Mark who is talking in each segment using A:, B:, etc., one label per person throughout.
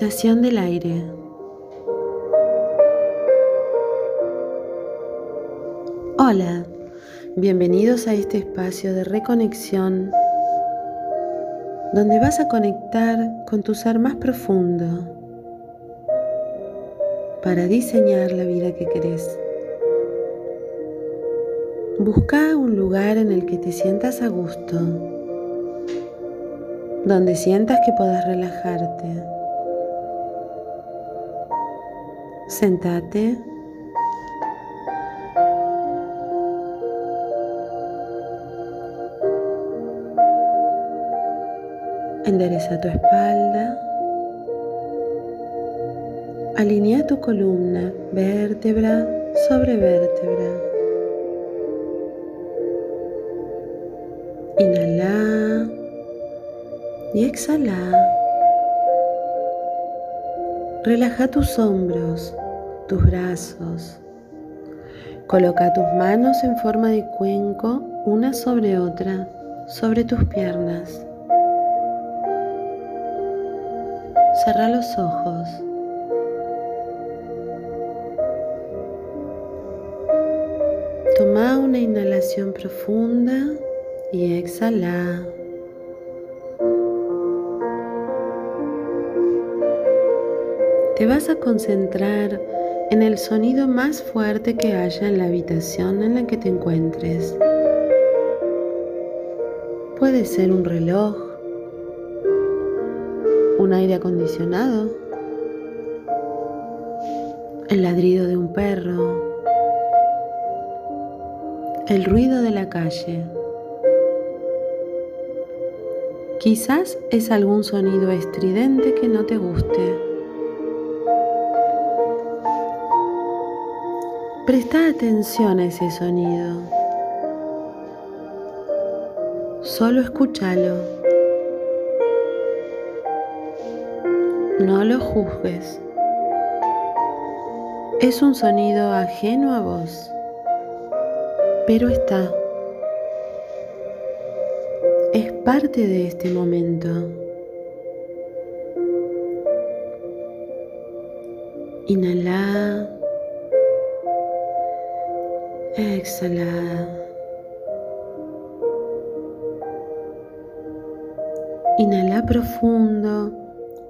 A: Del aire. Hola, bienvenidos a este espacio de reconexión donde vas a conectar con tu ser más profundo para diseñar la vida que querés. Busca un lugar en el que te sientas a gusto, donde sientas que puedas relajarte. Sentate. Endereza tu espalda. Alinea tu columna vértebra sobre vértebra. Inhala y exhala. Relaja tus hombros, tus brazos. Coloca tus manos en forma de cuenco una sobre otra sobre tus piernas. Cerra los ojos. Toma una inhalación profunda y exhala. Te vas a concentrar en el sonido más fuerte que haya en la habitación en la que te encuentres. Puede ser un reloj, un aire acondicionado, el ladrido de un perro, el ruido de la calle. Quizás es algún sonido estridente que no te guste. Presta atención a ese sonido. Solo escúchalo. No lo juzgues. Es un sonido ajeno a vos, pero está es parte de este momento. Inhala. Exhala. Inhala profundo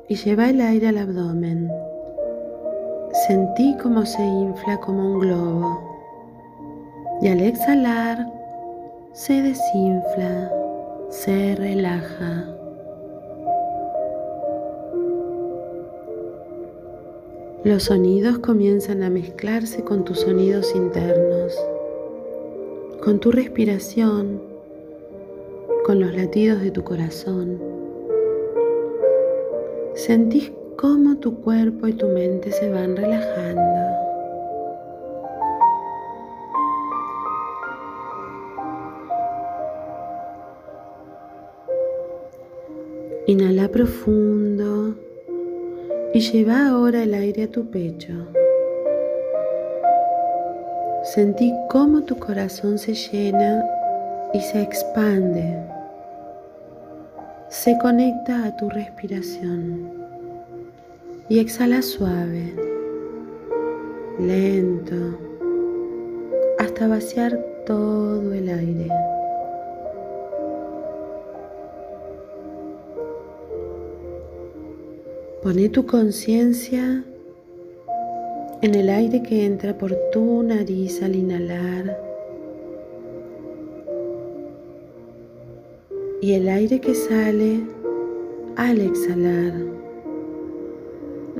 A: y lleva el aire al abdomen. Sentí cómo se infla como un globo. Y al exhalar, se desinfla se relaja. Los sonidos comienzan a mezclarse con tus sonidos internos, con tu respiración, con los latidos de tu corazón. Sentís cómo tu cuerpo y tu mente se van relajando. Inhala profundo y lleva ahora el aire a tu pecho. Sentí cómo tu corazón se llena y se expande. Se conecta a tu respiración y exhala suave, lento, hasta vaciar todo el aire. Pone tu conciencia en el aire que entra por tu nariz al inhalar y el aire que sale al exhalar.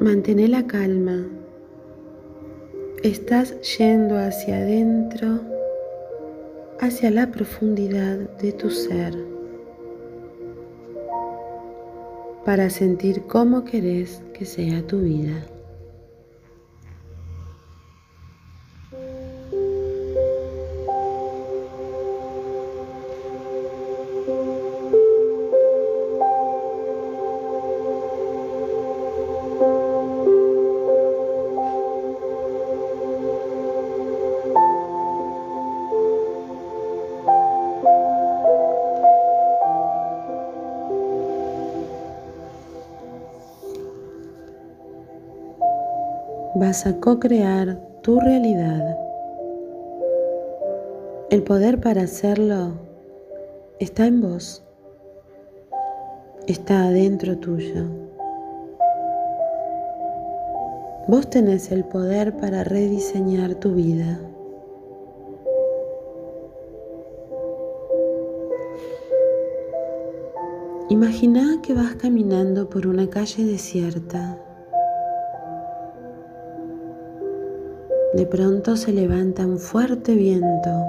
A: Mantén la calma. Estás yendo hacia adentro, hacia la profundidad de tu ser para sentir cómo querés que sea tu vida. Vas a co-crear tu realidad. El poder para hacerlo está en vos, está adentro tuyo. Vos tenés el poder para rediseñar tu vida. Imagina que vas caminando por una calle desierta. De pronto se levanta un fuerte viento,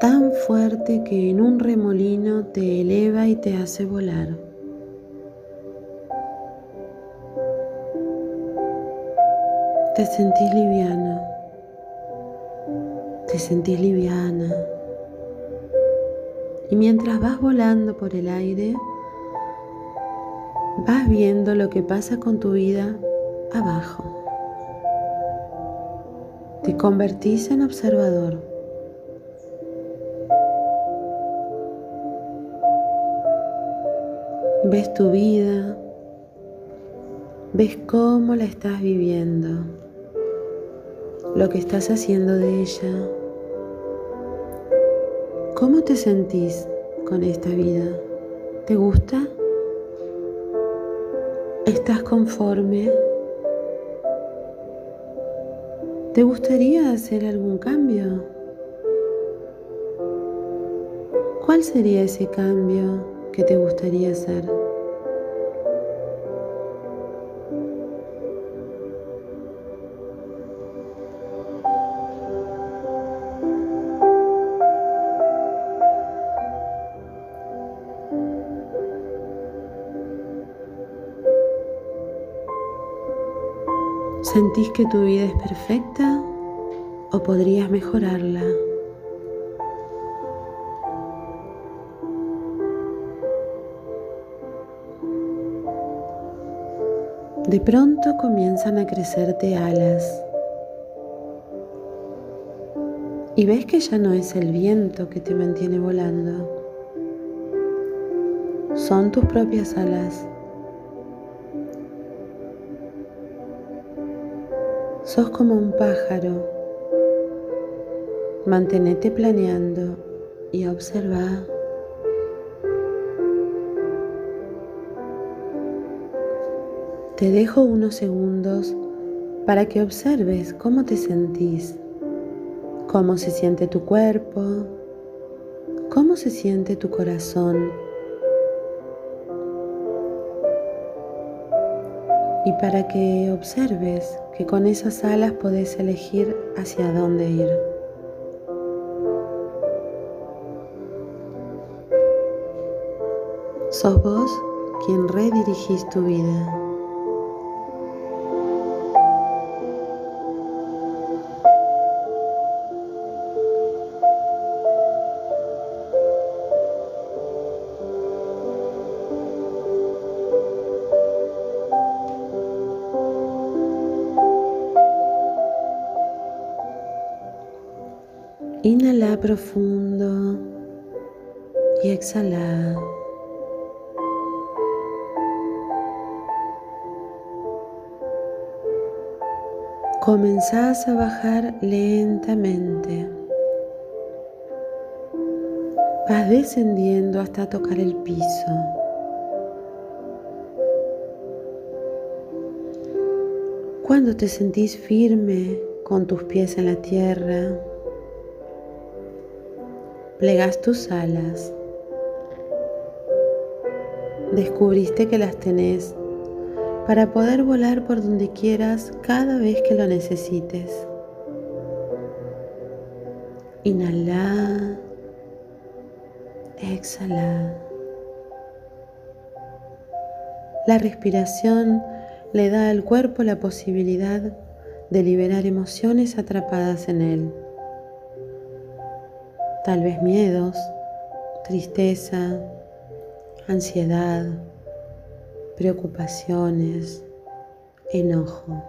A: tan fuerte que en un remolino te eleva y te hace volar. Te sentís liviano, te sentís liviana. Y mientras vas volando por el aire, vas viendo lo que pasa con tu vida abajo. Te convertís en observador. Ves tu vida, ves cómo la estás viviendo, lo que estás haciendo de ella ¿Cómo te sentís con esta vida? ¿Te gusta? ¿Estás conforme? ¿Te gustaría hacer algún cambio? ¿Cuál sería ese cambio que te gustaría hacer? ¿Sentís que tu vida es perfecta o podrías mejorarla? De pronto comienzan a crecerte alas y ves que ya no es el viento que te mantiene volando, son tus propias alas. Sos como un pájaro. Mantenete planeando y observa. Te dejo unos segundos para que observes cómo te sentís, cómo se siente tu cuerpo, cómo se siente tu corazón. Y para que observes que con esas alas podés elegir hacia dónde ir. Sos vos quien redirigís tu vida. Profundo y exhala. Comenzás a bajar lentamente. Vas descendiendo hasta tocar el piso. Cuando te sentís firme con tus pies en la tierra, plegas tus alas. Descubriste que las tenés para poder volar por donde quieras cada vez que lo necesites. Inhala, exhala. La respiración le da al cuerpo la posibilidad de liberar emociones atrapadas en él tal vez miedos, tristeza, ansiedad, preocupaciones, enojo.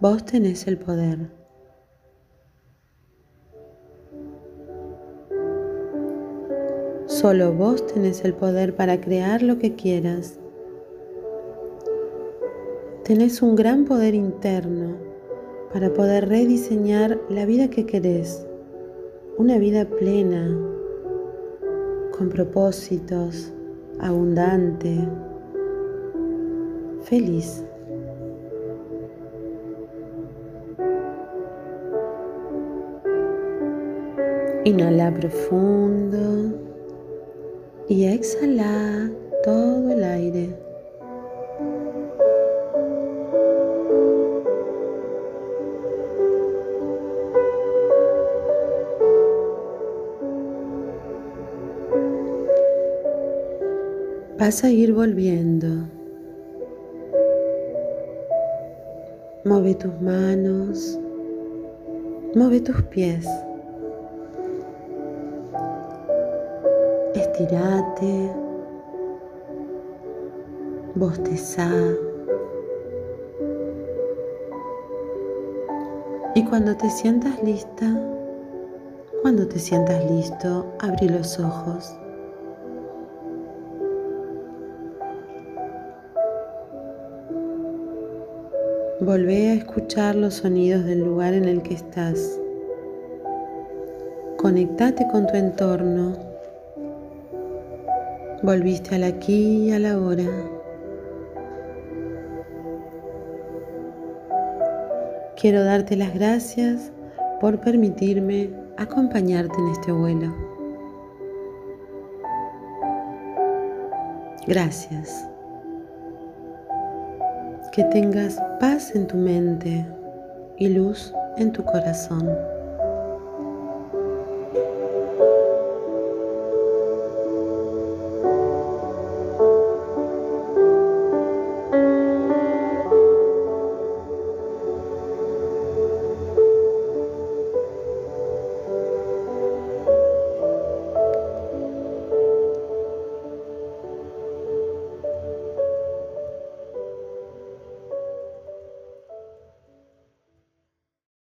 A: Vos tenés el poder. Solo vos tenés el poder para crear lo que quieras. Tenés un gran poder interno para poder rediseñar la vida que querés. Una vida plena, con propósitos, abundante, feliz. Inhala profundo y exhala todo el aire. Vas a ir volviendo. Mueve tus manos, mueve tus pies. Estirate, bostezá. Y cuando te sientas lista, cuando te sientas listo, abrí los ojos. Volvé a escuchar los sonidos del lugar en el que estás. Conectate con tu entorno. Volviste al aquí y a la hora. Quiero darte las gracias por permitirme acompañarte en este vuelo. Gracias que tengas paz en tu mente y luz en tu corazón.